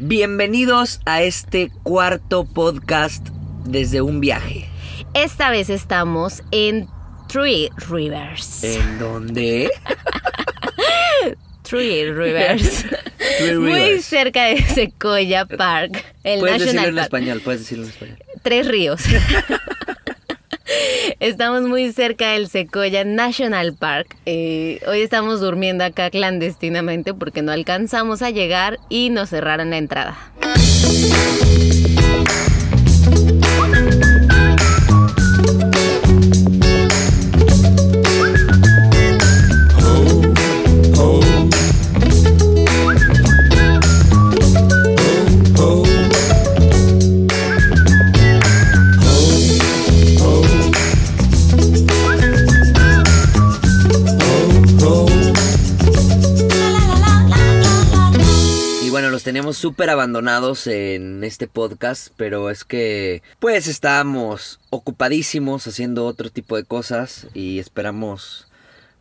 Bienvenidos a este cuarto podcast desde un viaje. Esta vez estamos en Three Rivers. ¿En dónde? Three Rivers. Three Muy Rivers. cerca de Sequoia Park. El Puedes decirlo en español, puedes decirlo en español. Tres ríos. Estamos muy cerca del Sequoia National Park. Eh, hoy estamos durmiendo acá clandestinamente porque no alcanzamos a llegar y nos cerraron la entrada. Teníamos súper abandonados en este podcast, pero es que pues estábamos ocupadísimos haciendo otro tipo de cosas y esperamos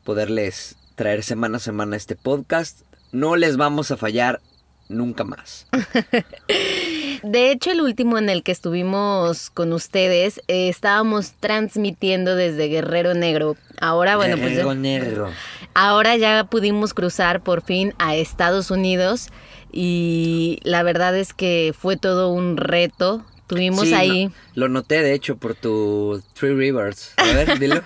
poderles traer semana a semana este podcast. No les vamos a fallar nunca más. De hecho, el último en el que estuvimos con ustedes, eh, estábamos transmitiendo desde Guerrero Negro. Ahora, bueno, pues Guerrero negro. ahora ya pudimos cruzar por fin a Estados Unidos y la verdad es que fue todo un reto. Tuvimos Sí, ahí, no- lo noté de hecho por tu Three Rivers. A ver, dilo.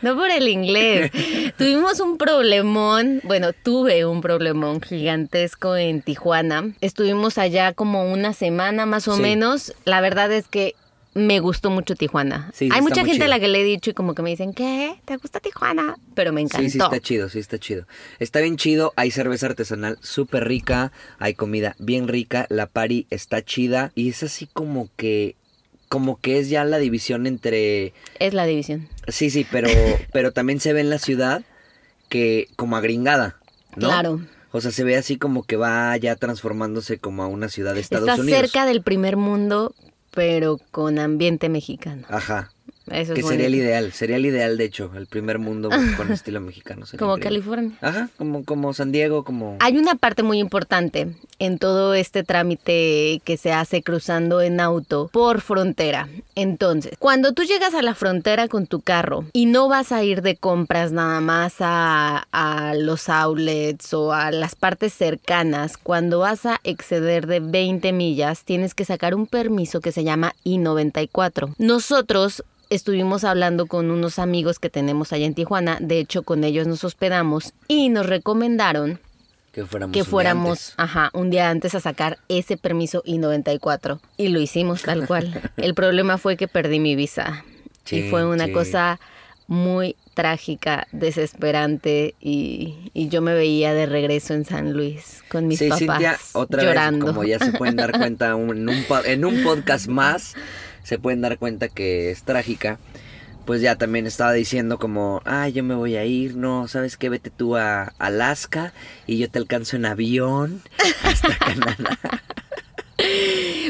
no por el inglés, tuvimos un problemón, bueno, tuve un problemón gigantesco en Tijuana. Estuvimos allá como una semana más o Sí. menos. La verdad es que me gustó mucho Tijuana. Sí, sí, Hay está mucha gente a la que le he dicho y como que me dicen, ¿qué? ¿Te gusta Tijuana? Pero me encantó. Sí, sí está chido, sí está chido. Está bien chido, hay cerveza artesanal súper rica, hay comida bien rica, la pari está chida y es así como que como que es ya la división entre Es la división. sí, sí, pero pero también se ve en la ciudad que como agringada, ¿no? Claro. O sea, se ve así como que va ya transformándose como a una ciudad de Estados Está Unidos. cerca del primer mundo, pero con ambiente mexicano. Ajá. Eso Que es sería el ideal, sería el ideal de hecho, el primer mundo con estilo mexicano. sería Como increíble. California. Ajá, como, como San Diego, como... Hay una parte muy importante en todo este trámite que se hace cruzando en auto por frontera. Entonces, cuando tú llegas a la frontera con tu carro y no vas a ir de compras nada más a, a los outlets o a las partes cercanas, cuando vas a exceder de 20 millas, tienes que sacar un permiso que se llama I-94. Nosotros estuvimos hablando con unos amigos que tenemos allá en Tijuana, de hecho con ellos nos hospedamos y nos recomendaron Que fuéramos. que un día fuéramos, ajá, un día antes a sacar ese permiso I-94 y lo hicimos tal cual. El problema fue que perdí mi visa y fue una sí. cosa muy trágica, desesperante y, y yo me veía de regreso en San Luis con mis sí, papás Cintia, otra llorando. vez, como ya se pueden dar cuenta un- en, un, po- en un podcast más, se pueden dar cuenta que es trágica. Pues ya también estaba diciendo como, ah, yo me voy a ir, no, ¿sabes qué? Vete tú a Alaska y yo te alcanzo en avión hasta Canadá.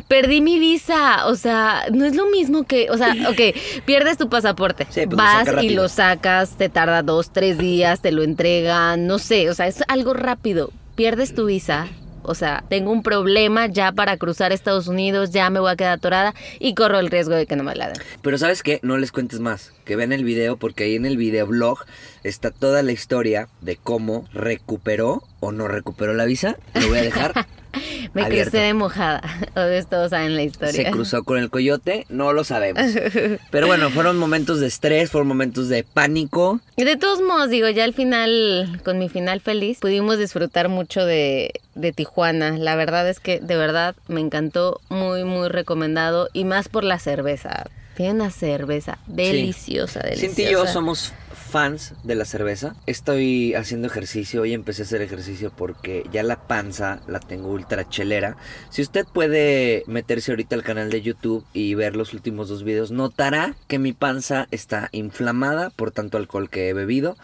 Perdí mi visa, o sea, no es lo mismo que, o sea, ok, pierdes tu pasaporte, Sí, pues lo vas saca y lo sacas, te tarda dos, tres días, te lo entregan, no sé, o sea, es algo rápido. Pierdes tu visa, o sea, tengo un problema ya para cruzar Estados Unidos, ya me voy a quedar atorada y corro el riesgo de que no me la den. Pero ¿sabes qué? No les cuentes más, que vean el video porque ahí en el videoblog está toda la historia de cómo recuperó o no recuperó la visa. Lo voy a dejar. Me Abierto. crucé de mojada, o todos saben la historia. Se cruzó con el coyote, no lo sabemos. Pero bueno, fueron momentos de estrés, fueron momentos de pánico. Y de todos modos, digo, ya al final, con mi final feliz, pudimos disfrutar mucho de, de Tijuana. La verdad es que de verdad me encantó, muy, muy recomendado. Y más por la cerveza. Tiene una cerveza deliciosa, deliciosa. Cinti y yo somos fans de la cerveza. Estoy haciendo ejercicio, hoy empecé a hacer ejercicio porque ya la panza la tengo ultra chelera. Si usted puede meterse ahorita al canal de YouTube y ver los últimos dos videos, notará que mi panza está inflamada por tanto alcohol que he bebido.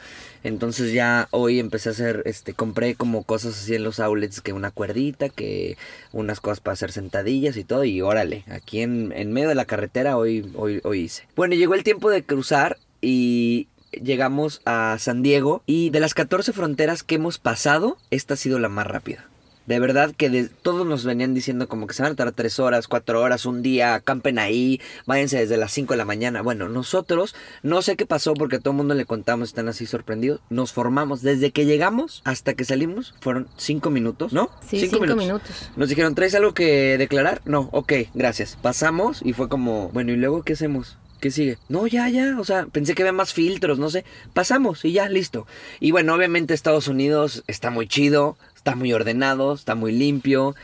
Entonces ya hoy empecé a hacer, este, compré como cosas así en los outlets, que una cuerdita, que unas cosas para hacer sentadillas y todo, y órale, aquí en, en medio de la carretera hoy, hoy, hoy hice. Bueno, llegó el tiempo de cruzar y llegamos a San Diego y de las 14 fronteras que hemos pasado, esta ha sido la más rápida. De verdad que de, todos nos venían diciendo como que se van a tardar tres horas, cuatro horas, un día, acampen ahí, váyanse desde las 5 de la mañana. Bueno, nosotros, no sé qué pasó porque a todo el mundo le contamos, están así sorprendidos. Nos formamos desde que llegamos hasta que salimos, fueron cinco minutos, ¿no? Sí, cinco, minutos. Nos dijeron, ¿traes algo que declarar? No, ok, gracias. Pasamos y fue como, bueno, ¿y luego qué hacemos? ¿Qué sigue? No, ya, ya. O sea, pensé que había más filtros, no sé. Pasamos y ya, listo. Y bueno, obviamente Estados Unidos está muy chido, está muy ordenado, está muy limpio.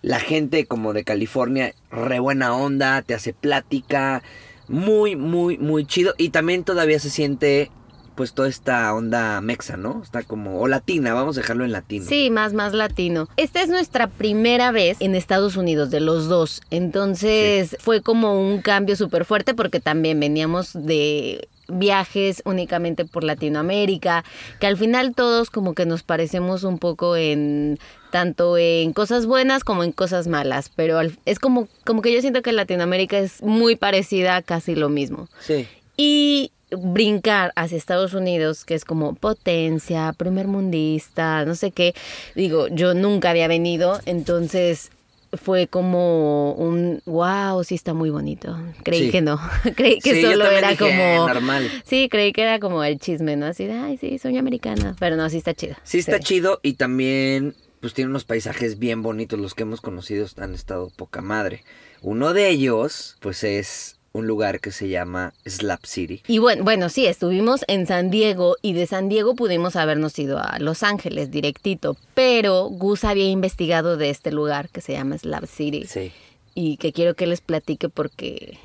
La gente como de California, re buena onda, te hace plática. Muy, muy, muy chido. Y también todavía se siente pues toda esta onda mexa, ¿no? Está como, o latina, vamos a dejarlo en latino. Sí, más, más latino. Esta es nuestra primera vez en Estados Unidos, de los dos. Entonces fue como un cambio súper fuerte porque también veníamos de viajes únicamente por Latinoamérica, que al final todos como que nos parecemos un poco en tanto en cosas buenas como en cosas malas, pero es como como que yo siento que Latinoamérica es muy parecida a casi lo mismo. Sí. Y brincar hacia Estados Unidos, que es como potencia, primer mundista, no sé qué. Digo, yo nunca había venido, entonces fue como un wow, sí está muy bonito. Creí que no. creí que solo era como normal. Sí, creí que era como el chisme, ¿no? Así de, ay, sí, soy americana, pero no, sí está chido. Sí está chido y también pues tiene unos paisajes bien bonitos, los que hemos conocido han estado poca madre. Uno de ellos pues es un lugar que se llama Slap City. Y bueno, bueno, sí, estuvimos en San Diego y de San Diego pudimos habernos ido a Los Ángeles directito, pero Gus había investigado de este lugar que se llama Slap City. Sí. Y que quiero que les platique porque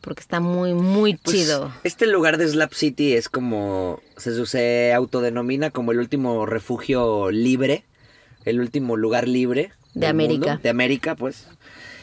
porque está muy, muy pues, chido. Este lugar de Slap City es como, se, se autodenomina como el último refugio libre, el último lugar libre. De América. de América, pues.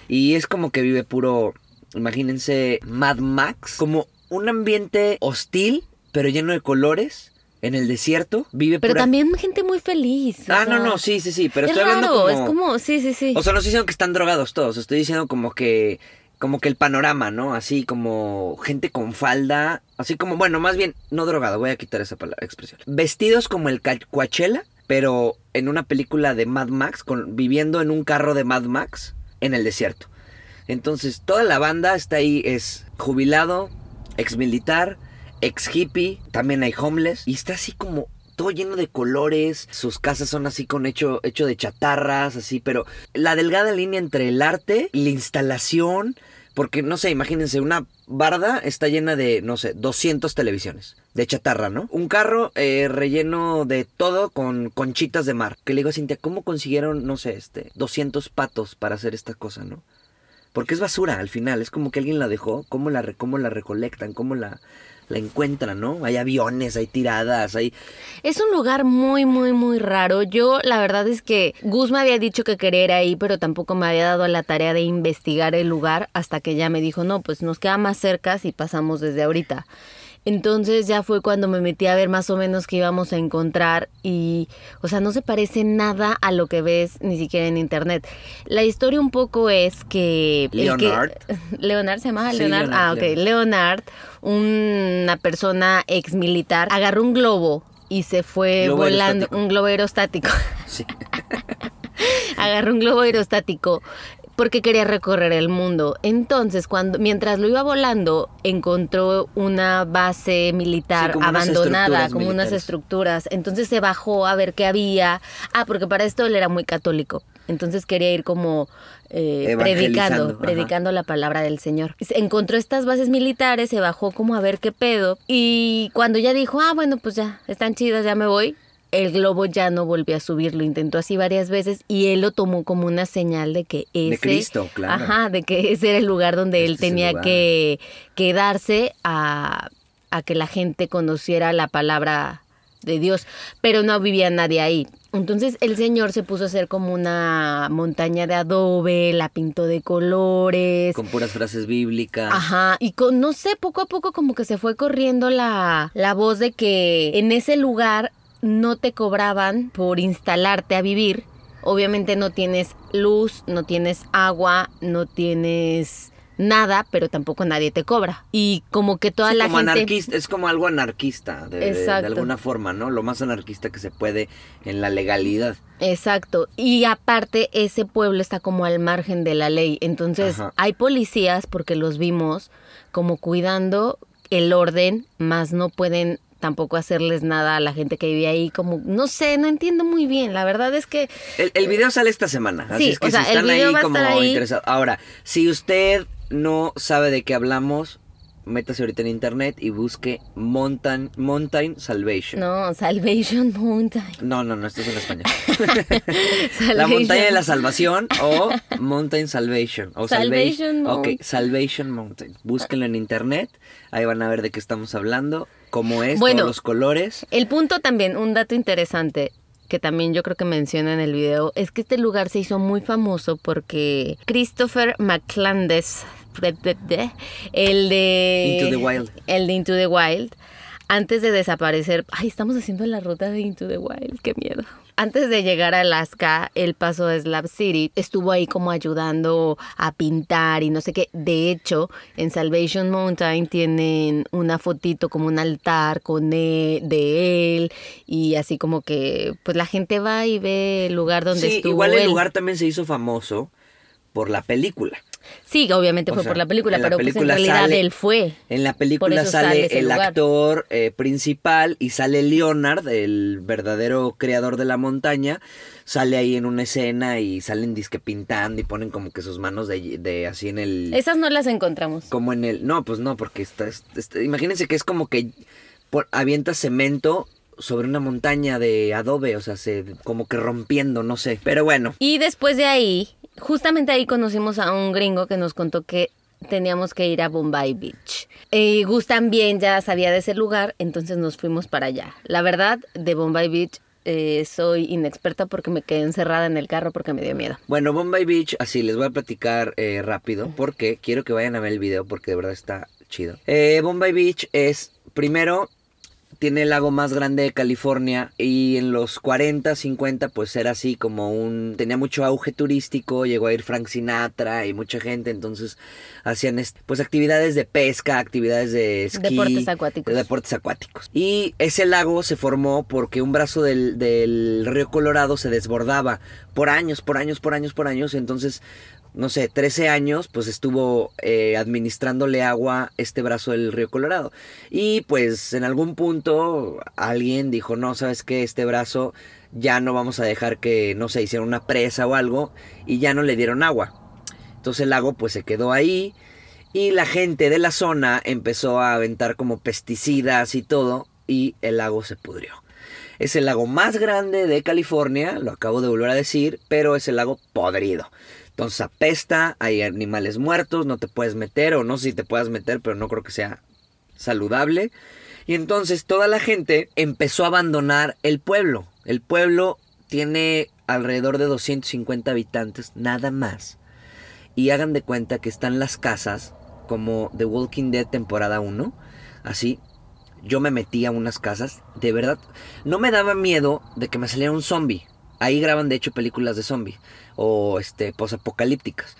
Y es como que vive puro Imagínense Mad Max como un ambiente hostil, pero lleno de colores. En el desierto vive Pero también gente muy feliz. Ah, no, no, sí, sí, sí. Pero estoy hablando como. Es como, sí, sí, sí. O sea, no estoy diciendo que están drogados todos. Estoy diciendo como que. Como que el panorama, ¿no? Así como gente con falda. Así como, bueno, más bien, no drogado, voy a quitar esa palabra, expresión. Vestidos como el Coachella, pero en una película de Mad Max, con, viviendo en un carro de Mad Max en el desierto. Entonces, toda la banda está ahí, es jubilado, ex militar, ex hippie, también hay homeless, y está así como todo lleno de colores, sus casas son así con hecho, hecho de chatarras, así, pero la delgada línea entre el arte y la instalación, porque no sé, imagínense, una barda está llena de, no sé, 200 televisiones de chatarra, ¿no? Un carro eh, relleno de todo con conchitas de mar. Que le digo a Cintia, ¿cómo consiguieron, no sé, este, 200 patos para hacer esta cosa, ¿no? Porque es basura al final, es como que alguien la dejó, cómo la, cómo la recolectan, cómo la, la encuentran, ¿no? Hay aviones, hay tiradas, hay... Es un lugar muy, muy, muy raro. Yo la verdad es que Gus me había dicho que quería ir ahí, pero tampoco me había dado la tarea de investigar el lugar hasta que ya me dijo, no, pues nos queda más cerca si pasamos desde ahorita. Entonces ya fue cuando me metí a ver más o menos qué íbamos a encontrar y, o sea, no se parece nada a lo que ves ni siquiera en internet. La historia un poco es que... Leonard. Leonard se llama Leonard. Ah, ok. Leonard, una persona ex militar, agarró un globo y se fue volando, un globo aerostático. Sí. agarró un globo aerostático porque quería recorrer el mundo. Entonces, cuando mientras lo iba volando, encontró una base militar abandonada, como unas estructuras. Entonces se bajó a ver qué había. Ah, porque para esto él era muy católico. Entonces quería ir como eh, predicando, predicando la palabra del Señor. Encontró estas bases militares, se bajó como a ver qué pedo. Y cuando ya dijo, ah, bueno, pues ya, están chidas, ya me voy el globo ya no volvió a subir, lo intentó así varias veces y él lo tomó como una señal de que ese... De Cristo, claro. Ajá, de que ese era el lugar donde él este tenía que quedarse a, a que la gente conociera la palabra de Dios, pero no vivía nadie ahí. Entonces el señor se puso a hacer como una montaña de adobe, la pintó de colores. Con puras frases bíblicas. Ajá, y con, no sé, poco a poco como que se fue corriendo la, la voz de que en ese lugar no te cobraban por instalarte a vivir. Obviamente no tienes luz, no tienes agua, no tienes nada, pero tampoco nadie te cobra. Y como que toda Sí, la como gente... anarquista, es como algo anarquista, de, de- de Exacto. alguna forma, ¿no? Lo más anarquista que se puede en la legalidad. Exacto. Y aparte, ese pueblo está como al margen de la ley. Entonces, Ajá. hay policías, porque los vimos, como cuidando el orden, más no pueden tampoco hacerles nada a la gente que vive ahí. Como, no sé, no entiendo muy bien. La verdad es que El, el video sale esta semana, así Sí, es que o sea, si el están video ahí va como ahí. interesados. Ahora, si usted no sabe de qué hablamos, métase ahorita en internet y busque Mountain, Mountain Salvation. no, Salvation Mountain. No, no, no, esto es en español. La montaña de la salvación o Mountain Salvation. O Salvation Salvation. Ok, Mountain. Salvation Mountain. Búsquenlo en internet. Ahí van a ver de qué estamos hablando, cómo es, Bueno. todos los colores. El punto también, un dato interesante que también yo creo que menciona en el video, es que este lugar se hizo muy famoso porque Christopher McClandess, el de... Into the Wild. El de Into the Wild, antes de desaparecer, ay, estamos haciendo la ruta de Into the Wild, qué miedo. Antes de llegar a Alaska, él pasó a Slab City, estuvo ahí como ayudando a pintar y no sé qué. De hecho, en Salvation Mountain tienen una fotito como un altar con él, de él y así como que pues la gente va y ve el lugar donde Sí, estuvo igual el él. lugar también se hizo famoso por la película. Sí, obviamente O fue sea, por la película, en la pero pues en realidad sale- él fue. En la película sale el lugar. actor eh, principal y sale Leonard, el verdadero creador de la montaña. Sale ahí en una escena y salen disque pintando y ponen como que sus manos de, de así en el... Esas no las encontramos. Como en el... No, pues no, porque está, es- está- imagínense que es como que por, avienta cemento sobre una montaña de adobe, o sea, se, como que rompiendo, no sé. Pero bueno, Y después de ahí, justamente ahí conocimos a un gringo que nos contó que teníamos que ir a Bombay Beach. Y Gus también ya sabía de ese lugar, entonces nos fuimos para allá. La verdad, de Bombay Beach eh, soy inexperta porque me quedé encerrada en el carro porque me dio miedo. Bueno, Bombay Beach, así les voy a platicar eh, rápido porque quiero que vayan a ver el video porque de verdad está chido. Eh, Bombay Beach es, primero, tiene el lago más grande de California y en los 40, 50 pues era así como un... tenía mucho auge turístico, llegó a ir Frank Sinatra y mucha gente, entonces hacían pues actividades de pesca, actividades de esquí. Deportes acuáticos. de deportes acuáticos. Y ese lago se formó porque un brazo del, del río Colorado se desbordaba por años, por años, por años, por años. Entonces, no sé, 13 años, pues estuvo eh, administrándole agua este brazo del río Colorado. Y pues en algún punto alguien dijo, no, sabes qué, este brazo ya no vamos a dejar que, no sé, hiciera una presa o algo y ya no le dieron agua. Entonces el lago pues se quedó ahí y la gente de la zona empezó a aventar como pesticidas y todo y el lago se pudrió. Es el lago más grande de California, lo acabo de volver a decir, pero es el lago podrido. Entonces apesta, hay animales muertos, no te puedes meter o no sé si te puedas meter, pero no creo que sea saludable. Y entonces toda la gente empezó a abandonar el pueblo. El pueblo tiene alrededor de 250 habitantes, nada más. Y hagan de cuenta que están las casas como The Walking Dead temporada 1. Así, yo me metí a unas casas, de verdad, no me daba miedo de que me saliera un zombie. Ahí graban de hecho películas de zombies o este posapocalípticas.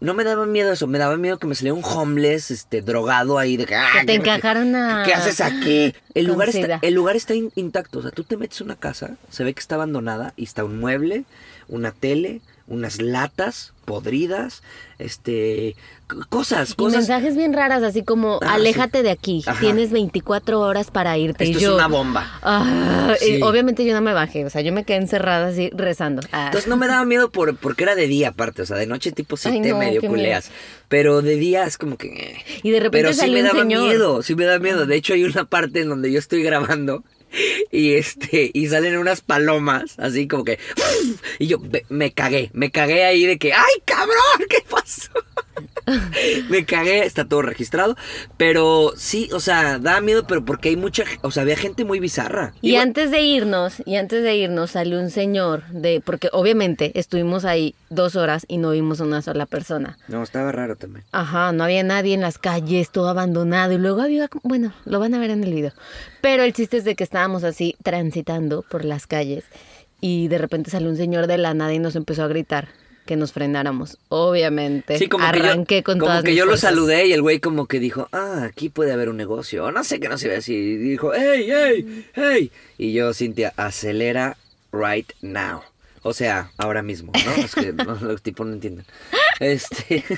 No me daba miedo eso, me daba miedo que me saliera un homeless, este, drogado ahí de que, ah, Que te ¿qué- encajaron a... ¿Qué haces aquí? El Con lugar, sida. está, el lugar está in- intacto. O sea, tú te metes a una casa, se ve que está abandonada y está un mueble, una tele, unas latas podridas, este, c- cosas, Y cosas. mensajes bien raras, así como, Ah, aléjate de aquí, Ajá. tienes 24 horas para irte. Esto y yo, es una bomba. Ah, y obviamente yo no me bajé, o sea, yo me quedé encerrada así rezando. Ah. Entonces no me daba miedo por, porque era de día aparte, o sea, de noche tipo sí Ay, te no, medio culeas. Pero de día es como que... eh. y de repente Pero sí me daba señor. miedo, sí me da miedo. De hecho hay una parte en donde yo estoy grabando y este y salen unas palomas, así como que y yo me, cagué, me cagué ahí de que ay, cabrón, ¿qué pasó? me cagué, está todo registrado, pero sí, o sea, da miedo, pero porque hay mucha, o sea, había gente muy bizarra. Y antes de irnos, y antes de irnos salió un señor de, porque obviamente estuvimos ahí dos horas y no vimos una sola persona. No, estaba raro también. Ajá, no había nadie en las calles, todo abandonado. Y luego había, bueno, lo van a ver en el video. Pero el chiste es de que estábamos así transitando por las calles y de repente salió un señor de la nada y nos empezó a gritar. Que nos frenáramos. Obviamente. Sí, como que yo- Arranqué con como todas que mis yo lo saludé y el güey como que dijo, ah, aquí puede haber un negocio. O no sé qué no se iba a decir. Y dijo, hey, hey, hey. Y yo, Cintia, acelera right now. O sea, ahora mismo, ¿no? Es que no, los tipos no entienden. Este.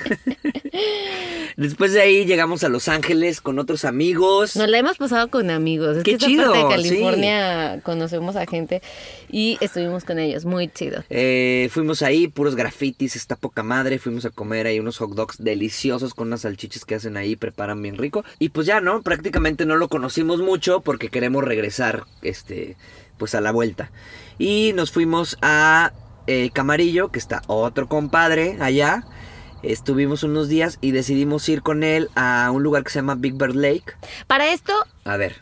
Después de ahí llegamos a Los Ángeles con otros amigos. Nos la hemos pasado con amigos. Es Qué que chido, parte de sí. California conocemos a gente y estuvimos con ellos. Muy chido. Eh, fuimos ahí, puros grafitis, está poca madre. Fuimos a comer ahí unos hot dogs deliciosos con unas salchichas que hacen ahí, preparan bien rico. Y pues ya, ¿no? Prácticamente no lo conocimos mucho porque queremos regresar, este, pues a la vuelta. Y nos fuimos a eh, Camarillo, que está otro compadre allá. Estuvimos unos días y decidimos ir con él a un lugar que se llama Big Bird Lake. Para esto, A ver,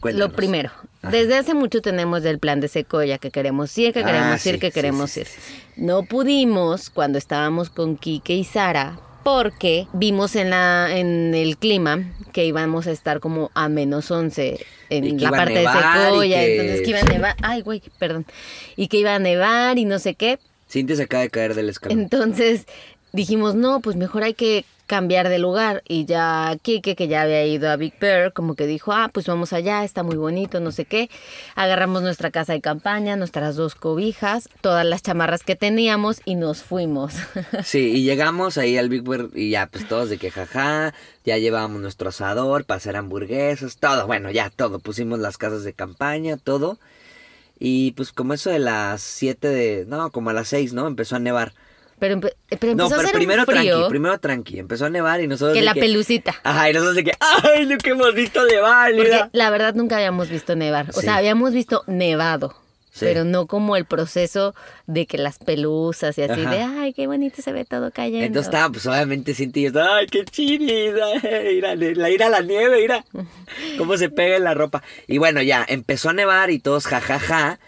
cuéntanos. lo primero. Ajá. Desde hace mucho tenemos el plan de Secoya, que queremos ir, que Ah, queremos sí, ir, que queremos sí, ir. No pudimos cuando estábamos con Quique y Sara porque vimos en la en el clima que íbamos a estar como a menos 11 Y en la parte de Secoya, que- entonces que iba a nevar, ay güey, perdón, y que iba a nevar y no sé qué, Cintia se acaba de caer del escalón. entonces dijimos, no, pues mejor hay que cambiar de lugar. Y ya Kike, que ya había ido a Big Bear, como que dijo, ah, pues vamos allá, está muy bonito, no sé qué. Agarramos nuestra casa de campaña, nuestras dos cobijas, todas las chamarras que teníamos y nos fuimos. Sí, y llegamos ahí al Big Bird y ya, pues todos de que jaja, ya llevábamos nuestro asador para hacer hamburguesas, todo, bueno, ya todo, pusimos las casas de campaña, todo. Y pues como eso de las 7 de, no, como a las 6, ¿no? Empezó a nevar. Pero, pero empezó No, a pero hacer primero frío tranqui, primero tranqui, empezó a nevar y nosotros que de la pelucita. Ajá, y nosotros de que, ay, lo que hemos visto nevar, Porque la verdad nunca habíamos visto nevar. O Sí. sea, habíamos visto nevado. Sí. Pero no como el proceso de que las pelusas y así Ajá. de, ay, qué bonito se ve todo cayendo. Entonces estaba, pues obviamente yo, ay, qué chiris, ay, ir a, la, ir a la nieve, mira, cómo se pega en la ropa. Y bueno, ya, empezó a nevar y todos jajaja,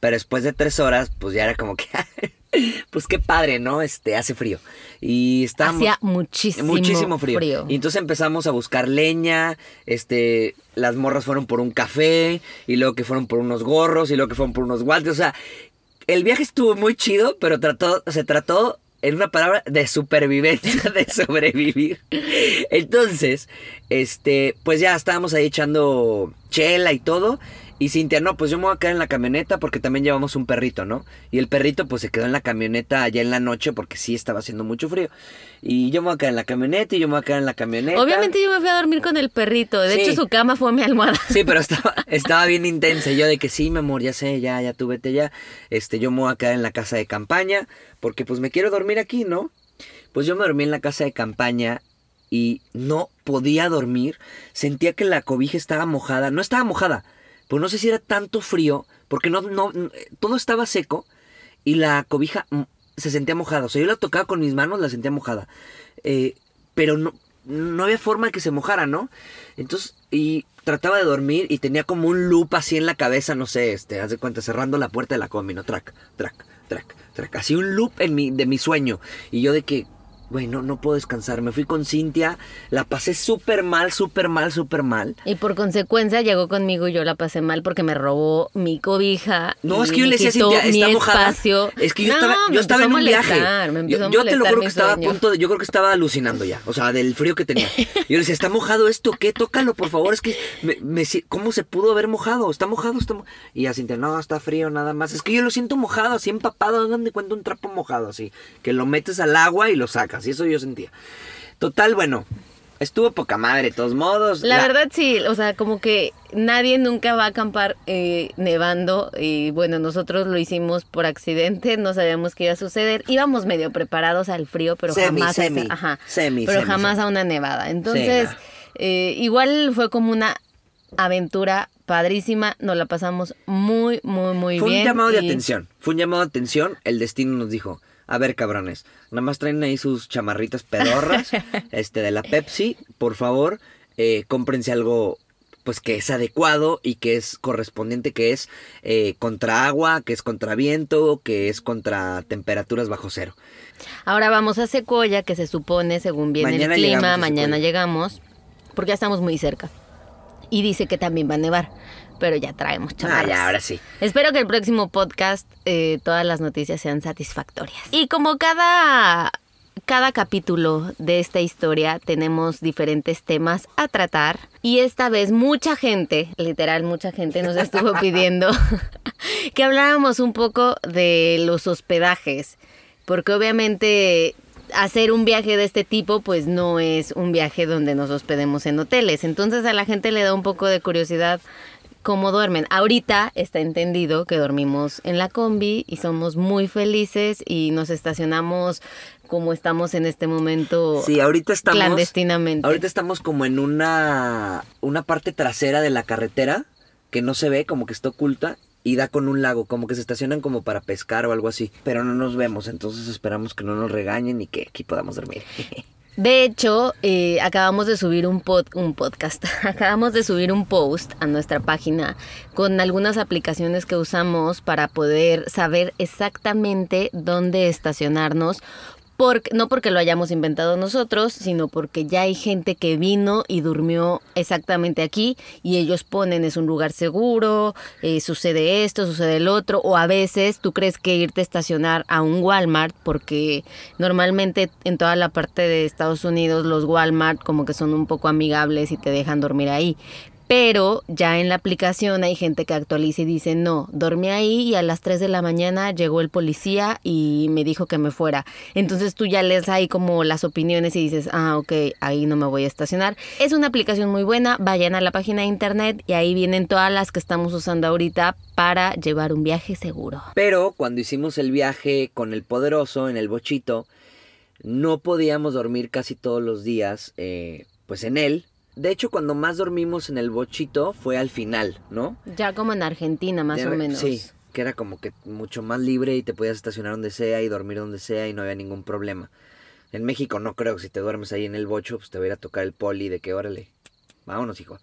pero después de tres horas, pues ya era como que, pues qué padre, ¿no? Este, hace frío. Y estábamos... Hacía muchísimo, Muchísimo frío. Y entonces empezamos a buscar leña, este, las morras fueron por un café, y luego que fueron por unos gorros, y luego que fueron por unos guantes, o sea, el viaje estuvo muy chido, pero trató, se trató en una palabra de supervivencia, de sobrevivir. Entonces, este, pues ya estábamos ahí echando chela y todo. Y Cintia, no, pues yo me voy a quedar en la camioneta porque también llevamos un perrito, ¿no? Y el perrito pues se quedó en la camioneta allá en la noche porque sí estaba haciendo mucho frío. Y yo me voy a quedar en la camioneta y yo me voy a quedar en la camioneta. Obviamente yo me fui a dormir con el perrito. De Sí. hecho, su cama fue mi almohada. Sí, pero estaba, estaba bien intensa. Yo de que sí, mi amor, ya sé, ya, ya tú vete ya. Este, yo me voy a quedar en la casa de campaña porque pues me quiero dormir aquí, ¿no? Pues yo me dormí en la casa de campaña y no podía dormir. Sentía que la cobija estaba mojada. No estaba mojada, pues no sé si era tanto frío porque no, no, todo estaba seco y la cobija mm, se sentía mojada. O sea, yo la tocaba con mis manos, la sentía mojada. Eh, pero no, no había forma de que se mojara, ¿no? Entonces, y trataba de dormir y tenía como un loop así en la cabeza, no sé, este, haz de cuenta, cerrando la puerta de la combi, ¿no? Track, track, track, track. Así un loop en mi, de mi sueño. Y yo de que, güey, no, no puedo descansar. Me fui con Cintia, la pasé súper mal, súper mal, súper mal. Y por consecuencia llegó conmigo y yo la pasé mal porque me robó mi cobija. No, es que yo le decía a Cintia, mi está mojada. espacio. Es que yo No, estaba, yo estaba en a un viaje. molestar, Yo, a yo te lo juro que estaba a punto de, yo creo que estaba alucinando ya, o sea, del frío que tenía. Yo le decía, está mojado esto, ¿qué? Tócalo, por favor, es que me, me ¿cómo se pudo haber mojado? Está mojado, está mo-". Y así, no, está frío nada más. Es que yo lo siento mojado, así empapado, hagan de cuenta un trapo mojado así, que lo metes al agua y lo sacas, y eso yo sentía. Total, bueno, estuvo poca madre, de todos modos. La, verdad sí, o sea, como que nadie nunca va a acampar eh, nevando y bueno, nosotros lo hicimos por accidente, no sabíamos qué iba a suceder, íbamos medio preparados al frío, pero Semi, jamás, a semi, ajá, semi, pero jamás a una nevada. Entonces, no. eh, igual fue como una aventura padrísima, nos la pasamos muy, muy, muy Fue bien. un llamado de atención. Fue un llamado de atención. El destino nos dijo: A ver, cabrones, nada más traen ahí sus chamarritas pedorras este, de la Pepsi. Por favor, eh, cómprense algo pues que es adecuado y que es correspondiente, que es eh, contra agua, que es contra viento, que es contra temperaturas bajo cero. Ahora vamos a Secoya, que se supone, según viene Mañana el clima, mañana llegamos, porque ya estamos muy cerca. Y dice que también va a nevar. Pero ya traemos Ah, chamarras. ya, ahora sí. Espero que el próximo podcast eh, todas las noticias sean satisfactorias. Y como cada, cada capítulo de esta historia tenemos diferentes temas a tratar. Y esta vez mucha gente, literal mucha gente nos estuvo pidiendo que habláramos un poco de los hospedajes. Porque obviamente hacer un viaje de este tipo pues no es un viaje donde nos hospedemos en hoteles. Entonces a la gente le da un poco de curiosidad cómo duermen. Ahorita está entendido que dormimos en la combi y somos muy felices y nos estacionamos como estamos en este momento Sí, ahorita estamos. clandestinamente. Ahorita estamos como en una, una parte trasera de la carretera que no se ve, como que está oculta y da con un lago, como que se estacionan como para pescar o algo así. Pero no nos vemos, entonces esperamos que no nos regañen y que aquí podamos dormir. De hecho, eh, acabamos de subir un, pod- un podcast, acabamos de subir un post a nuestra página con algunas aplicaciones que usamos para poder saber exactamente dónde estacionarnos. Porque, no porque lo hayamos inventado nosotros, sino porque ya hay gente que vino y durmió exactamente aquí y ellos ponen es un lugar seguro, eh, sucede esto, sucede el otro, o a veces tú crees que irte a estacionar a un Walmart, porque normalmente en toda la parte de Estados Unidos los Walmart como que son un poco amigables y te dejan dormir ahí. Pero ya en la aplicación hay gente que actualiza y dice, no, dormí ahí y a las 3 de la mañana llegó el policía y me dijo que me fuera. Entonces tú ya lees ahí como las opiniones y dices, ah, ok, ahí no me voy a estacionar. Es una aplicación muy buena, vayan a la página de internet y ahí vienen todas las que estamos usando ahorita para llevar un viaje seguro. Pero cuando hicimos el viaje con el poderoso en el bochito, no podíamos dormir casi todos los días, eh, pues en él. De hecho, cuando más dormimos en el bochito fue al final, ¿no? Ya como en Argentina más De- o menos. Sí, que era como que mucho más libre y te podías estacionar donde sea y dormir donde sea y no había ningún problema. En México no creo que si te duermes ahí en el bocho, pues te va a ir a tocar el poli de que órale, vámonos hijo.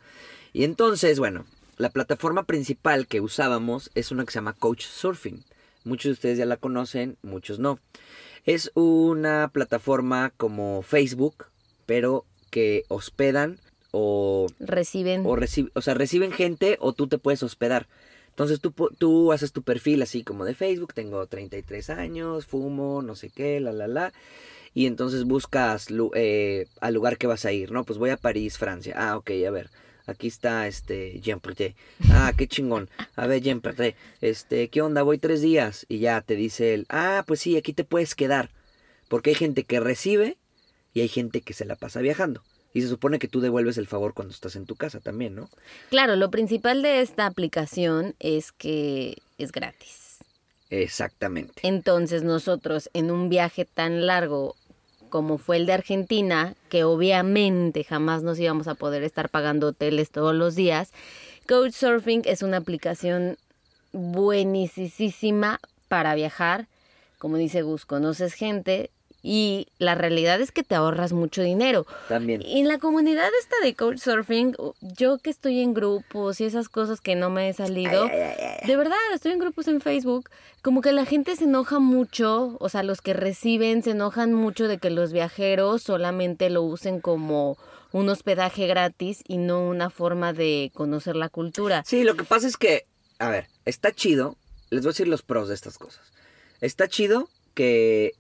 Y entonces, bueno, la plataforma principal que usábamos es una que se llama Coach Surfing. Muchos de ustedes ya la conocen, muchos no. Es una plataforma como Facebook, pero que hospedan o Reciben. o, reci- o sea, reciben gente o tú te puedes hospedar. Entonces tú, tú haces tu perfil así como de Facebook, tengo 33 años, fumo, no sé qué, la, la, la. Y entonces buscas eh, al lugar que vas a ir, ¿no? Pues voy a París, Francia. Ah, ok, a ver. Aquí está este Jean Perté. Ah, qué chingón. A ver, Jean Perté. Este, ¿qué onda? Voy tres días. Y ya te dice él, ah, pues sí, aquí te puedes quedar. Porque hay gente que recibe y hay gente que se la pasa viajando. Y se supone que tú devuelves el favor cuando estás en tu casa también, ¿no? Claro, lo principal de esta aplicación es que es gratis. Exactamente. Entonces nosotros en un viaje tan largo como fue el de Argentina, que obviamente jamás nos íbamos a poder estar pagando hoteles todos los días, Couchsurfing es una aplicación buenísima para viajar. Como dice Gus, conoces gente y la realidad es que te ahorras mucho dinero. También. Y en la comunidad esta de Couchsurfing, yo que estoy en grupos y esas cosas que no me he salido, de verdad, estoy en grupos en Facebook, como que la gente se enoja mucho, o sea, los que reciben se enojan mucho de que los viajeros solamente lo usen como un hospedaje gratis y no una forma de conocer la cultura. Sí, lo que pasa es que, a ver, está chido. Les voy a decir los pros de estas cosas. Está chido que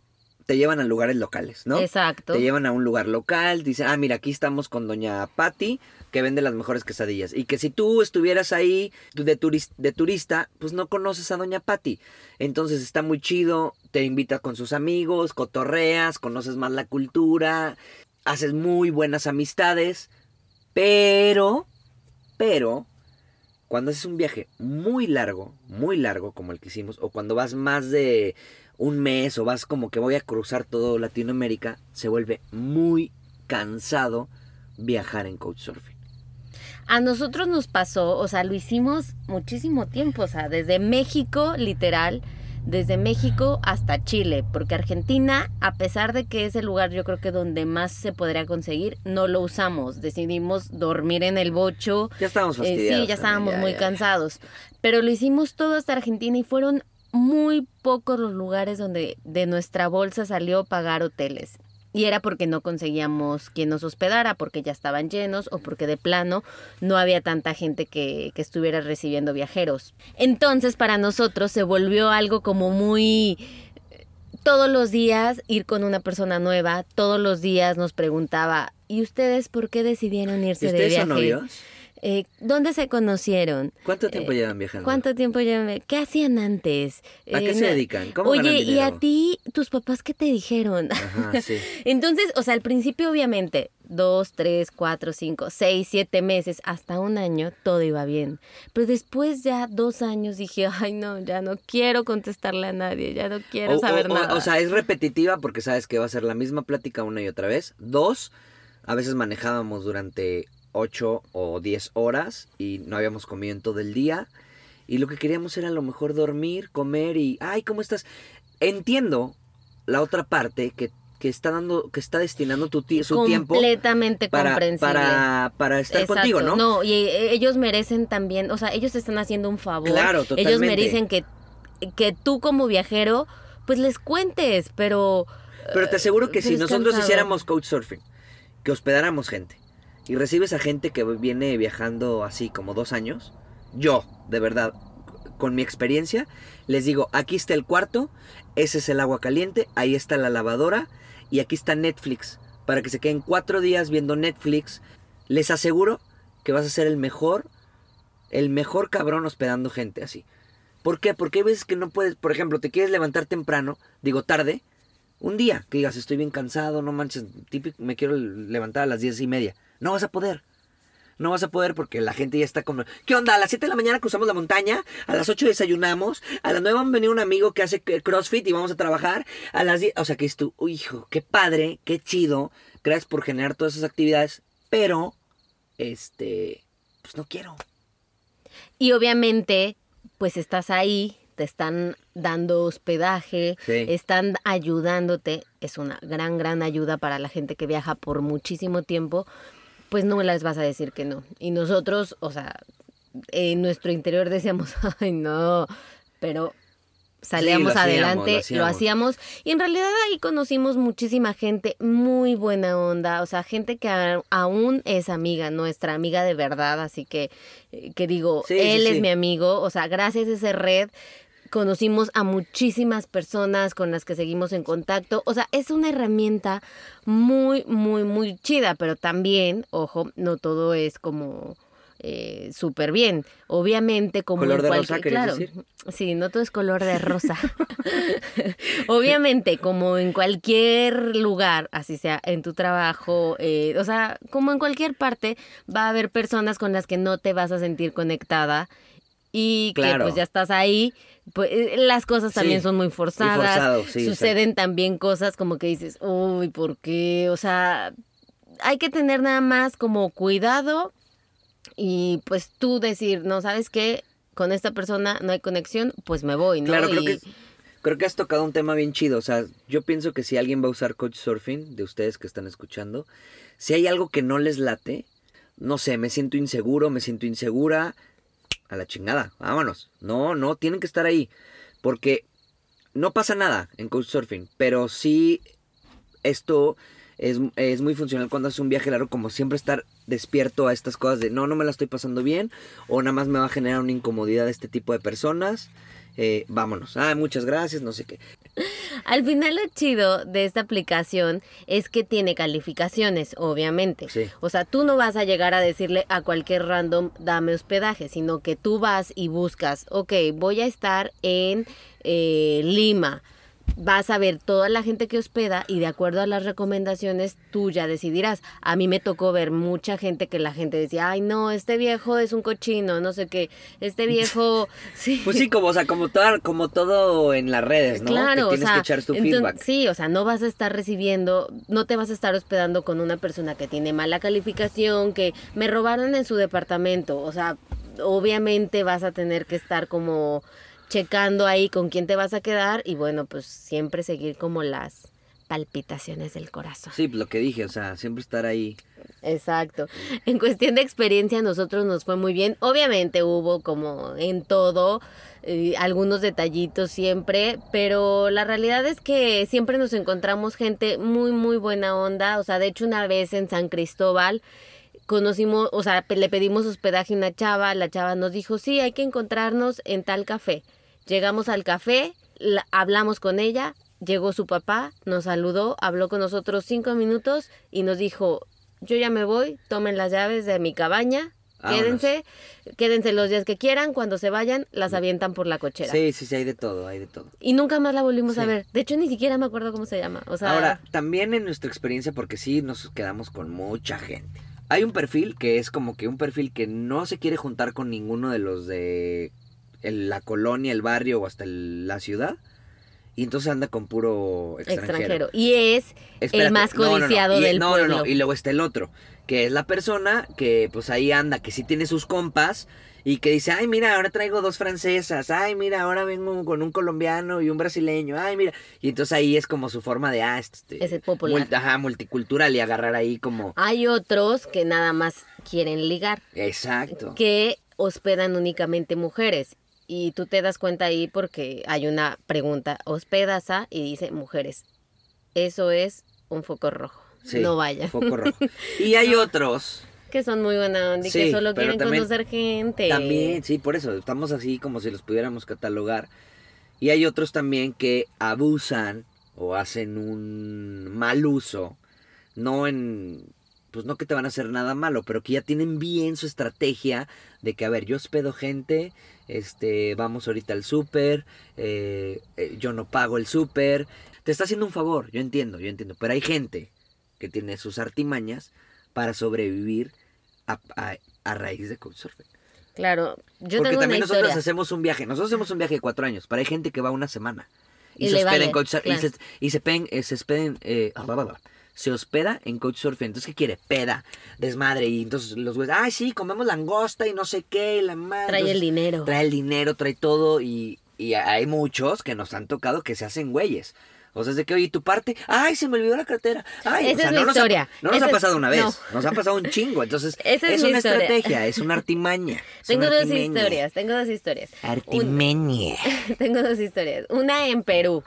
te llevan a lugares locales, ¿no? Exacto. Te llevan a un lugar local, dicen, ah, mira, aquí estamos con doña Patty, que vende las mejores quesadillas. Y que si tú estuvieras ahí tú de, turis- de turista, pues no conoces a doña Patty. Entonces está muy chido, te invita con sus amigos, cotorreas, conoces más la cultura, haces muy buenas amistades, pero, pero, cuando haces un viaje muy largo, muy largo como el que hicimos, o cuando vas más de un mes o vas como que voy a cruzar todo Latinoamérica, se vuelve muy cansado viajar en Couchsurfing. A nosotros nos pasó, o sea, lo hicimos muchísimo tiempo, o sea, desde México, literal, desde México hasta Chile, porque Argentina, a pesar de que es el lugar yo creo que donde más se podría conseguir, no lo usamos. Decidimos dormir en el bocho. Ya estábamos Eh, fastidiados. sí, ya estábamos también, muy ya. cansados. Pero lo hicimos todo hasta Argentina y fueron muy pocos los lugares donde de nuestra bolsa salió pagar hoteles. y era porque no conseguíamos quien nos hospedara, porque ya estaban llenos o porque de plano no había tanta gente que, que estuviera recibiendo viajeros. Entonces para nosotros se volvió algo como muy todos los días ir con una persona nueva, todos los días nos preguntaba, ¿y ustedes por qué decidieron irse de viaje? son novios? Eh, ¿Dónde se conocieron? ¿Cuánto tiempo Eh, llevan viajando? ¿Cuánto tiempo llevan? ¿Qué hacían antes? ¿A qué Eh, se dedican? ¿Cómo Oye, ¿y a ti, tus papás qué te dijeron? Ajá, sí. Entonces, o sea, al principio obviamente, dos, tres, cuatro, cinco, seis, siete meses, hasta un año, todo iba bien. Pero después ya dos años dije, ay no, ya no quiero contestarle a nadie, ya no quiero O- saber o- o- nada. O sea, es repetitiva porque sabes que va a ser la misma plática una y otra vez. Dos, a veces manejábamos durante ocho o diez horas y no habíamos comido en todo el día. Y lo que queríamos era a lo mejor dormir, comer y, ay, ¿cómo estás? Entiendo la otra parte que, que está dando, que está destinando tu su tiempo Completamente para, comprensible. para, para estar Exacto. contigo, ¿no? No, y eh, ellos merecen también, o sea, ellos te están haciendo un favor. Claro, Ellos totalmente. merecen que, que tú como viajero, pues les cuentes, pero... Pero te aseguro que si es nosotros cansado. hiciéramos couchsurfing, que hospedáramos gente, y recibes a gente que viene viajando así como dos años, yo, de verdad, con mi experiencia, les digo, aquí está el cuarto, ese es el agua caliente, ahí está la lavadora, y aquí está Netflix, para que se queden cuatro días viendo Netflix. Les aseguro que vas a ser el mejor, el mejor cabrón hospedando gente así. ¿Por qué? Porque hay veces que no puedes, por ejemplo, te quieres levantar temprano, digo tarde, un día que digas, estoy bien cansado, no manches, típico, me quiero levantar a las diez y media. No vas a poder. No vas a poder porque la gente ya está como, ¿qué onda? A las 7 de la mañana cruzamos la montaña, a las 8 desayunamos, a las 9 va a venir un amigo que hace CrossFit y vamos a trabajar, a las 10, o sea que es tú, uy, hijo, qué padre, qué chido, gracias por generar todas esas actividades, pero, este, pues no quiero. Y obviamente, pues estás ahí, te están dando hospedaje, Sí. están ayudándote, es una gran, gran ayuda para la gente que viaja por muchísimo tiempo, pues no les vas a decir que no. Y nosotros, o sea, en nuestro interior decíamos, ay no, pero salíamos Sí, lo hacíamos, adelante, lo hacíamos. Y en realidad ahí conocimos muchísima gente muy buena onda, o sea, gente que a- aún es amiga, nuestra amiga de verdad, así que, eh, que digo, Sí, sí, él es mi amigo, o sea, gracias a esa red conocimos a muchísimas personas con las que seguimos en contacto. O sea, es una herramienta muy, muy, muy chida, pero también, ojo, no todo es como eh, súper bien. Obviamente, como ¿Color en de cualquier- rosa, claro, decir? Sí, no todo es color de rosa. Obviamente, como en cualquier lugar, así sea en tu trabajo, eh, o sea, como en cualquier parte, va a haber personas con las que no te vas a sentir conectada y que Claro. pues ya estás ahí. Pues eh, las cosas también Sí, son muy forzadas. forzado, sí, Suceden también cosas como que dices, uy, ¿por qué? O sea, hay que tener nada más como cuidado y pues tú decir, no, ¿sabes qué? Con esta persona no hay conexión, pues me voy, ¿no? Claro, creo que, creo que has tocado un tema bien chido. O sea, yo pienso que si alguien va a usar Couchsurfing, de ustedes que están escuchando, si hay algo que no les late, no sé, me siento inseguro, me siento insegura, a la chingada, vámonos. No, no, tienen que estar ahí. Porque no pasa nada en Couchsurfing, pero sí esto es, es muy funcional cuando haces un viaje largo, como siempre estar despierto a estas cosas de no, no me la estoy pasando bien, o nada más me va a generar una incomodidad de este tipo de personas. Eh, vámonos. Ah, muchas gracias, no sé qué. Al final lo chido de esta aplicación es que tiene calificaciones, obviamente. Sí. O sea, tú no vas a llegar a decirle a cualquier random dame hospedaje, sino que tú vas y buscas, ok, voy a estar en eh, Lima. Vas a ver toda la gente que hospeda y de acuerdo a las recomendaciones tú ya decidirás. A mí me tocó ver mucha gente que la gente decía, ay no, este viejo es un cochino, no sé qué, este viejo... Sí. Pues sí, como, o sea, como, todo, como todo en las redes, ¿no? Claro, que tienes o sea, que echar tu entonces, feedback. Sí, o sea, no vas a estar recibiendo, no te vas a estar hospedando con una persona que tiene mala calificación, que me robaron en su departamento, o sea, obviamente vas a tener que estar como checando ahí con quién te vas a quedar y bueno, pues siempre seguir como las palpitaciones del corazón. Sí, lo que dije, o sea, siempre estar ahí. Exacto. En cuestión de experiencia, a nosotros nos fue muy bien. Obviamente hubo como en todo eh, algunos detallitos siempre, pero la realidad es que siempre nos encontramos gente muy, muy buena onda. O sea, de hecho una vez en San Cristóbal conocimos, o sea, le pedimos hospedaje a una chava, la chava nos dijo, sí, hay que encontrarnos en tal café. Llegamos al café, hablamos con ella, llegó su papá, nos saludó, habló con nosotros cinco minutos y nos dijo, yo ya me voy, tomen las llaves de mi cabaña, quédense, quédense los días que quieran, cuando se vayan, las avientan por la cochera. Sí, sí, sí, hay de todo, hay de todo. Y nunca más la volvimos a ver. De hecho, ni siquiera me acuerdo cómo se llama. O sea, Ahora, también en nuestra experiencia, porque sí nos quedamos con mucha gente. Hay un perfil que es como que un perfil que no se quiere juntar con ninguno de los de la colonia, el barrio o hasta la ciudad y entonces anda con puro extranjero. Y es el más codiciado del no, pueblo. No, no, y luego está el otro, que es la persona que pues ahí anda, que sí tiene sus compas y que dice, ay, mira, ahora traigo dos francesas, ay, mira, ahora vengo con un colombiano y un brasileño, ay, mira. Y entonces ahí es como su forma de, ah, este... Es el popular. ajá, multicultural y agarrar ahí como... Hay otros que nada más quieren ligar. Exacto. Que hospedan únicamente mujeres y tú te das cuenta ahí porque hay una pregunta, hospedas a y dice mujeres. Eso es un foco rojo. no vaya. Foco rojo. Y hay otros que son muy buena onda y que solo quieren conocer gente. También, sí, por eso estamos así como si los pudiéramos catalogar. Y hay otros también que abusan o hacen un mal uso, no en pues no que te van a hacer nada malo, pero que ya tienen bien su estrategia de que, a ver, yo hospedo gente, este, vamos ahorita al súper, eh, eh, yo no pago el súper, te está haciendo un favor, yo entiendo, yo entiendo, pero hay gente que tiene sus artimañas para sobrevivir a, raíz de Couchsurfing. Claro, yo Porque tengo también nosotros hacemos un viaje, nosotros hacemos un viaje de cuatro años, pero hay gente que va una semana. Y, se hospeda en Couchsurfing, y se, y se, eh, se eh, se hospeda en Couchsurfing. Entonces, ¿qué quiere? Peda, desmadre. Y entonces los güeyes, ay, sí, comemos langosta y no sé qué, y la madre. Trae el dinero. Trae el dinero, trae todo. Y, y hay muchos que nos han tocado que se hacen güeyes. O sea, es de que, oye, tu parte, ay, se me olvidó la cartera. Ay, Esa o sea, es no, mi nos historia. Ha, no nos ha pasado una vez, nos ha pasado un chingo. Entonces, es, una estrategia, es una artimaña. tengo dos historias, tengo dos historias. Artimeña. tengo dos historias. Una en Perú.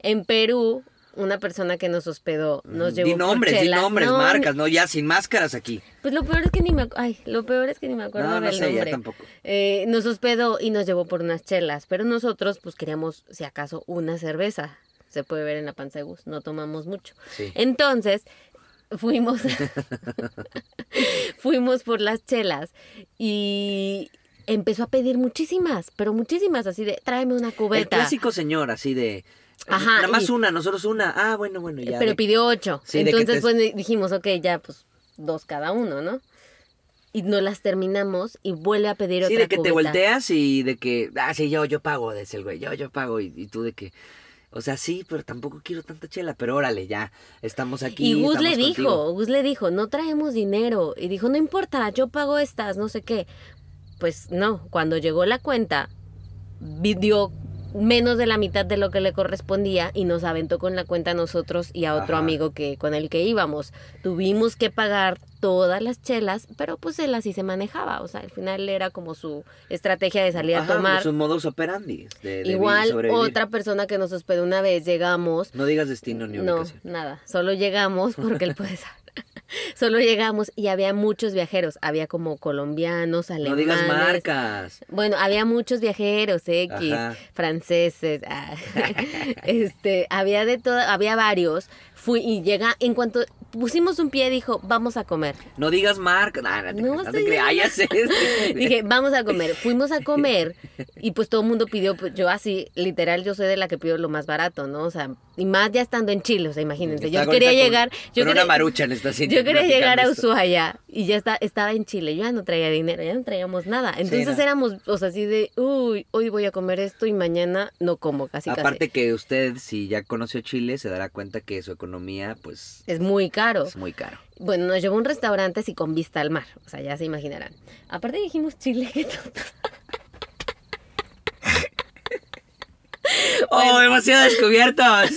En Perú, una persona que nos hospedó nos llevó di nombres, di nombres, marcas, no ya sin máscaras aquí. Pues lo peor es que ni me ay, lo peor es que ni me acuerdo no, no del sé, nombre. Ya tampoco. Eh, nos hospedó y nos llevó por unas chelas, pero nosotros pues queríamos si acaso una cerveza. Se puede ver en la panza de bus, no tomamos mucho. Entonces, fuimos fuimos por las chelas y empezó a pedir muchísimas, pero muchísimas así de tráeme una cubeta. El clásico señor así de Ajá. Nada más una, nosotros una. Ah, bueno, bueno, ya. Pero pidió ocho. Entonces, pues dijimos, ok, ya, pues dos cada uno, ¿no? Y no las terminamos y vuelve a pedir otra. Sí, de que te volteas y de que, ah, sí, yo, yo pago, dice el güey, yo, yo pago. Y, tú de que, o sea, sí, pero tampoco quiero tanta chela, pero órale, ya, estamos aquí. Y Gus le dijo, Gus le dijo, no traemos dinero. Y dijo, no importa, yo pago estas, no sé qué. Pues no, cuando llegó la cuenta, dio menos de la mitad de lo que le correspondía y nos aventó con la cuenta a nosotros y a otro amigo que con el que íbamos. Tuvimos que pagar todas las chelas, pero pues él así se manejaba, o sea, al final era como su estrategia de salir a tomar. Su modus operandi. De, Igual otra persona que nos hospedó una vez, llegamos. No digas destino ni ubicación. No, nada, solo llegamos porque él puede saber. Solo llegamos y había muchos viajeros, había como colombianos, alemanes. No digas marcas. Bueno, había muchos viajeros X, franceses, ah, este, había de todo, había varios. Fui y llega en cuanto pusimos un pie dijo, "Vamos a comer." No digas marcas. no, te Dije, "Vamos a comer." Fuimos a comer y pues todo el mundo pidió, pues, yo así, literal yo soy de la que pido lo más barato, ¿no? O sea, y más ya estando en Chile, o sea, imagínense. Yo quería llegar, yo quería, una marucha en esta Yo quería llegar a Ushuaia y ya está, estaba en Chile. Yo ya no traía dinero, ya no traíamos nada. Entonces éramos, o sea, así de, uy, hoy voy a comer esto y mañana no como, casi Aparte que usted, si ya conoció Chile, se dará cuenta que su economía, pues... Es muy caro. Es muy caro. Bueno, nos llevó a un restaurante así con vista al mar. O sea, ya se imaginarán. Aparte dijimos Chile, ¡Oh, demasiado descubiertos!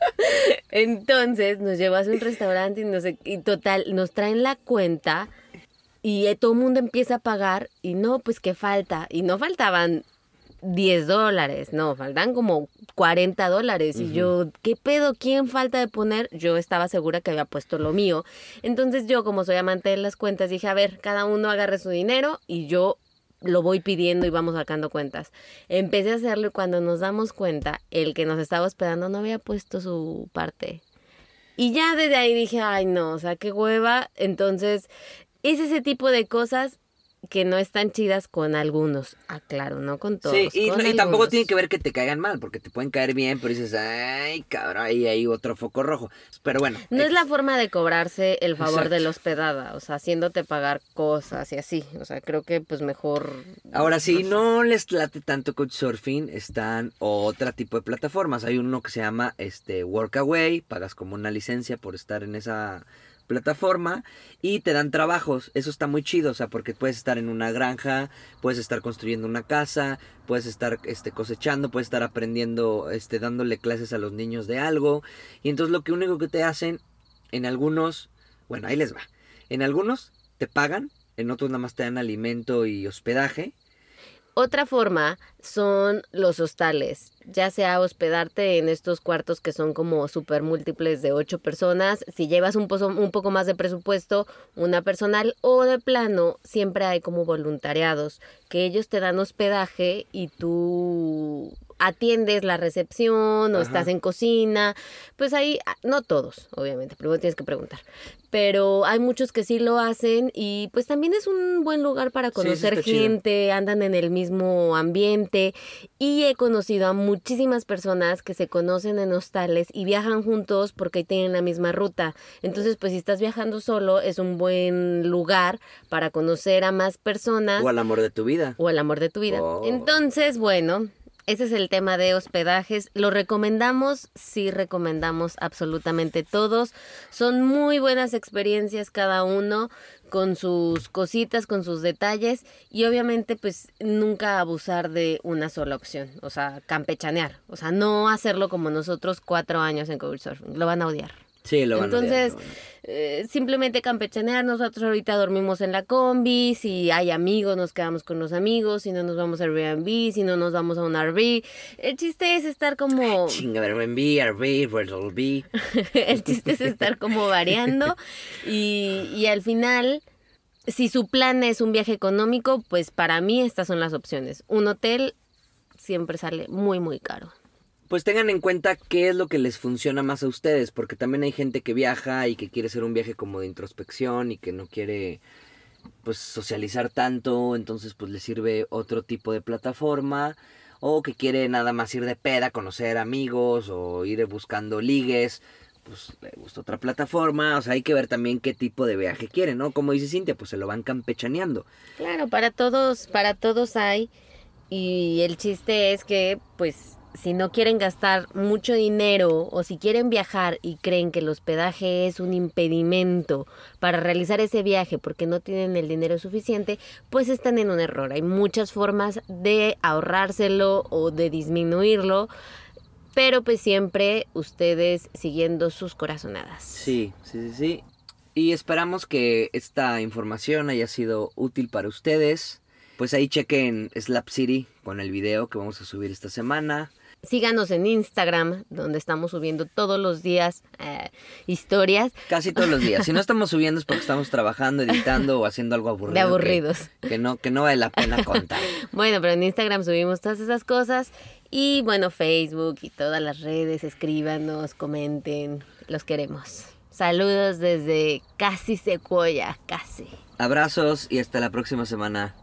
Entonces nos llevó a un restaurante y, no sé, y total, nos traen la cuenta y eh, todo el mundo empieza a pagar y no, pues que falta. Y no faltaban 10 dólares, no, faltan como 40 dólares. Y yo, ¿qué pedo? ¿Quién falta de poner? Yo estaba segura que había puesto lo mío. Entonces yo, como soy amante de las cuentas, dije, a ver, cada uno agarre su dinero y yo lo voy pidiendo y vamos sacando cuentas. Empecé a hacerlo y cuando nos damos cuenta, el que nos estaba hospedando no había puesto su parte. Y ya desde ahí dije, ay no, o sea, qué hueva. Entonces, es ese tipo de cosas que no están chidas con algunos. Ah, claro, no con todos. Sí, y, tampoco tiene que ver que te caigan mal, porque te pueden caer bien, pero dices, ay, cabrón, ahí hay otro foco rojo. Pero bueno. No es la forma de cobrarse el favor de la hospedada, o sea, haciéndote pagar cosas y así. O sea, creo que pues mejor. Ahora, sé. no les late tanto Couchsurfing, están otro tipo de plataformas. Hay uno que se llama este Workaway, pagas como una licencia por estar en esa plataforma y te dan trabajos. Eso está muy chido, o sea, porque puedes estar en una granja, puedes estar construyendo una casa, puedes estar este cosechando, puedes estar aprendiendo, este dándole clases a los niños de algo. Y entonces lo que único que te hacen en algunos, bueno, ahí les va. En algunos te pagan, en otros nada más te dan alimento y hospedaje. Otra forma son los hostales, ya sea hospedarte en estos cuartos que son como súper múltiples de ocho personas, si llevas un, pozo- un poco más de presupuesto, una personal o de plano, siempre hay como voluntariados, que ellos te dan hospedaje y tú atiendes la recepción o Ajá. estás en cocina, pues ahí, ah, no todos, obviamente, primero tienes que preguntar, pero hay muchos que sí lo hacen y pues también es un buen lugar para Sí, conocer está chido. gente, andan en el mismo ambiente y he conocido a muchísimas personas que se conocen en hostales y viajan juntos porque tienen la misma ruta. Entonces, pues si estás viajando solo es un buen lugar para conocer a más personas O al amor de tu vida. o el amor de tu vida. Oh. Entonces, bueno, ese es el tema de hospedajes. ¿Lo recomendamos? Sí, recomendamos absolutamente todos. Son muy buenas experiencias cada uno con sus cositas, con sus detalles y obviamente pues nunca abusar de una sola opción, o sea, campechanear, o sea, no hacerlo como nosotros cuatro años en Couchsurfing, lo van a odiar. Sí, lo van a odiar, Entonces, lo van a eh, simplemente campechanear. Nosotros ahorita dormimos en la combi. Si hay amigos, nos quedamos con los amigos. Si no, nos vamos a Airbnb. Si no, nos vamos a un RV. El chiste es estar como. Chinga, Airbnb, RV, Airbnb. el chiste es estar como variando. Y, y al final. Si su plan es un viaje económico, pues para mí estas son las opciones. Un hotel siempre sale muy, muy caro. Pues tengan en cuenta qué es lo que les funciona más a ustedes, porque también hay gente que viaja y que quiere hacer un viaje como de introspección y que no quiere pues socializar tanto, entonces pues les sirve otro tipo de plataforma o que quiere nada más ir de peda, conocer amigos o ir buscando ligues, pues le gusta otra plataforma, o sea, hay que ver también qué tipo de viaje quieren, ¿no? Como dice Cintia, pues se lo van campechaneando. Claro, para todos, para todos hay. Y el chiste es que, pues, si no quieren gastar mucho dinero o si quieren viajar y creen que el hospedaje es un impedimento para realizar ese viaje porque no tienen el dinero suficiente, pues están en un error. Hay muchas formas de ahorrárselo o de disminuirlo, pero pues siempre ustedes siguiendo sus corazonadas. Sí, sí, sí, sí. Y esperamos que esta información haya sido útil para ustedes. Pues ahí chequen Slap City con el video que vamos a subir esta semana. Síganos en Instagram, donde estamos subiendo todos los días eh, historias Casi todos los días. Si no estamos subiendo es porque estamos trabajando, editando o haciendo algo aburrido. de que- aburridos. Que, no, que no vale la pena contar. Bueno, pero en Instagram subimos todas esas cosas. Y bueno, Facebook y todas las redes, escríbanos, comenten, los queremos. Saludos desde casi Secuoya, casi. Abrazos y hasta la próxima semana.